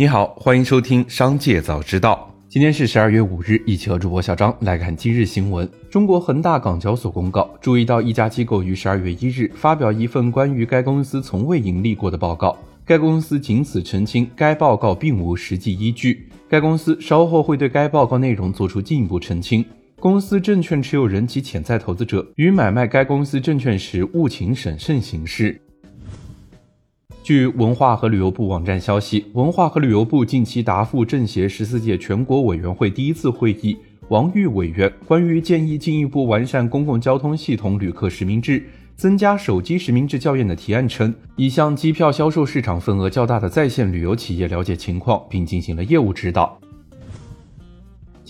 你好，欢迎收听《商界早知道》。今天是十二月五日，一起和主播小张来看今日新闻。中国恒大港交所公告，注意到一家机构于十二月一日发表一份关于该公司从未盈利过的报告，该公司仅此澄清该报告并无实际依据。该公司稍后会对该报告内容作出进一步澄清。公司证券持有人及潜在投资者于买卖该公司证券时务请审慎行事。据文化和旅游部网站消息，文化和旅游部近期答复政协十四届全国委员会第一次会议王玉委员关于建议进一步完善公共交通系统旅客实名制、增加手机实名制校验的提案称，已向机票销售市场份额较大的在线旅游企业了解情况，并进行了业务指导。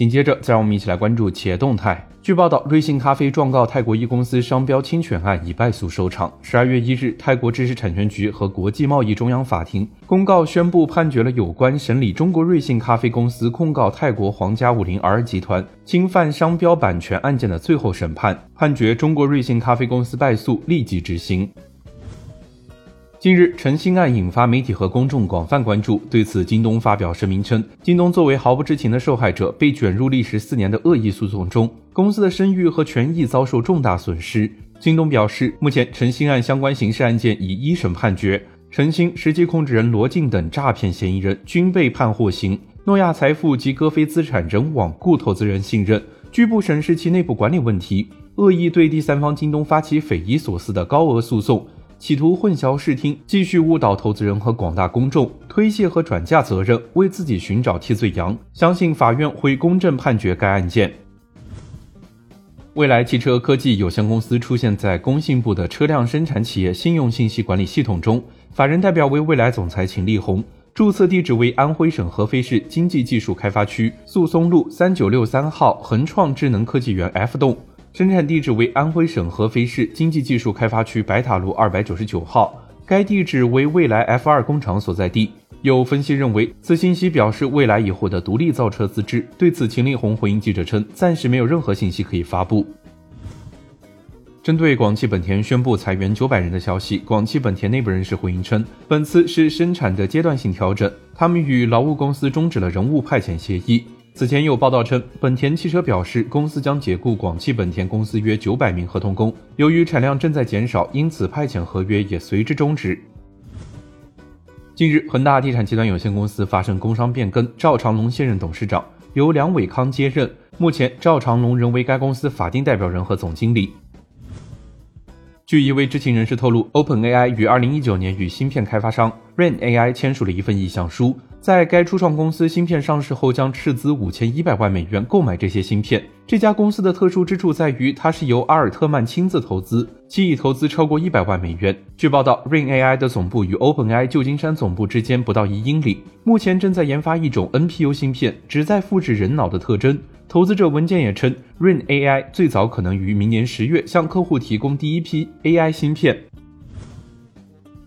紧接着，再让我们一起来关注企业动态。据报道，瑞幸咖啡状告泰国一公司商标侵权案已败诉收场。十二月一日，泰国知识产权局和国际贸易中央法庭公告宣布判决了有关审理中国瑞幸咖啡公司控告泰国皇家五零 R 集团侵犯商标版权案件的最后审判，判决中国瑞幸咖啡公司败诉，立即执行。近日，陈星案引发媒体和公众广泛关注。对此，京东发表声明称，京东作为毫不知情的受害者，被卷入历时四年的恶意诉讼中，公司的声誉和权益遭受重大损失。京东表示，目前陈星案相关刑事案件已一审判决，陈星、实际控制人罗静等诈骗嫌疑人均被判获刑。诺亚财富及歌飞资产仍罔顾投资人信任，拒不审视其内部管理问题，恶意对第三方京东发起匪夷所思的高额诉讼。企图混淆视听，继续误导投资人和广大公众，推卸和转嫁责任，为自己寻找替罪羊。相信法院会公正判决该案件。未来汽车科技有限公司出现在工信部的车辆生产企业信用信息管理系统中，法人代表为未来总裁秦立红，注册地址为安徽省合肥市经济技术开发区宿松路三九六三号恒创智能科技园 F 栋。生产地址为安徽省合肥市经济技术开发区白塔路二百九十九号，该地址为蔚来 F 二工厂所在地。有分析认为，此信息表示蔚来已获得独立造车资质。对此，秦力红回应记者称，暂时没有任何信息可以发布。针对广汽本田宣布裁员九百人的消息，广汽本田内部人士回应称，本次是生产的阶段性调整，他们与劳务公司终止了人物派遣协议。此前有报道称，本田汽车表示，公司将解雇广汽本田公司约九百名合同工，由于产量正在减少，因此派遣合约也随之终止。近日，恒大地产集团有限公司发生工商变更，赵长龙现任董事长，由梁伟康接任。目前，赵长龙仍为该公司法定代表人和总经理。据一位知情人士透露，OpenAI 于二零一九年与芯片开发商 Rain AI 签署了一份意向书。在该初创公司芯片上市后，将斥资五千一百万美元购买这些芯片。这家公司的特殊之处在于，它是由阿尔特曼亲自投资，其已投资超过一百万美元。据报道，Rin AI 的总部与 OpenAI 旧金山总部之间不到一英里，目前正在研发一种 NPU 芯片，旨在复制人脑的特征。投资者文件也称 RIN AI 最早可能于明年十月向客户提供第一批 AI 芯片。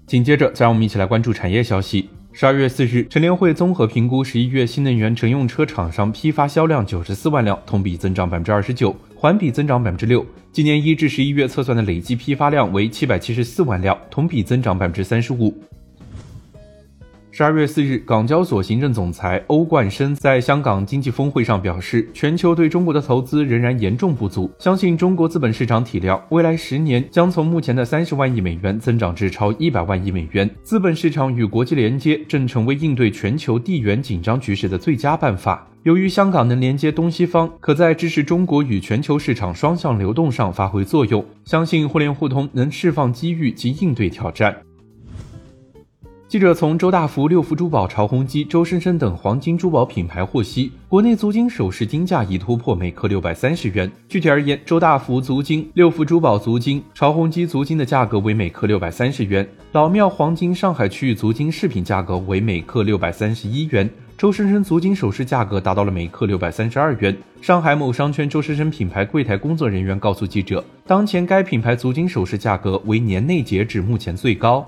紧接着，再让我们一起来关注产业消息。十二月四日，陈联会综合评估十一月新能源乘用车厂商批发销量九十四万辆，同比增长百分之二十九，环比增长百分之六。今年一至十一月测算的累计批发量为七百七十四万辆，同比增长百分之三十五。十二月四日，港交所行政总裁欧冠生在香港经济峰会上表示，全球对中国的投资仍然严重不足，相信中国资本市场体量未来十年将从目前的三十万亿美元增长至超一百万亿美元。资本市场与国际连接正成为应对全球地缘紧张局势的最佳办法。由于香港能连接东西方，可在支持中国与全球市场双向流动上发挥作用，相信互联互通能释放机遇及应对挑战。记者从周大福、六福珠宝、潮宏基、周生生等黄金珠宝品牌获悉，国内足金首饰金价已突破每克六百三十元。具体而言，周大福足金、六福珠宝足金、潮宏基足金的价格为每克六百三十元；老庙黄金上海区域足金饰品价格为每克六百三十一元。周生生足金首饰价格达到了每克六百三十二元。上海某商圈周生生品牌柜台工作人员告诉记者，当前该品牌足金首饰价格为年内截止目前最高。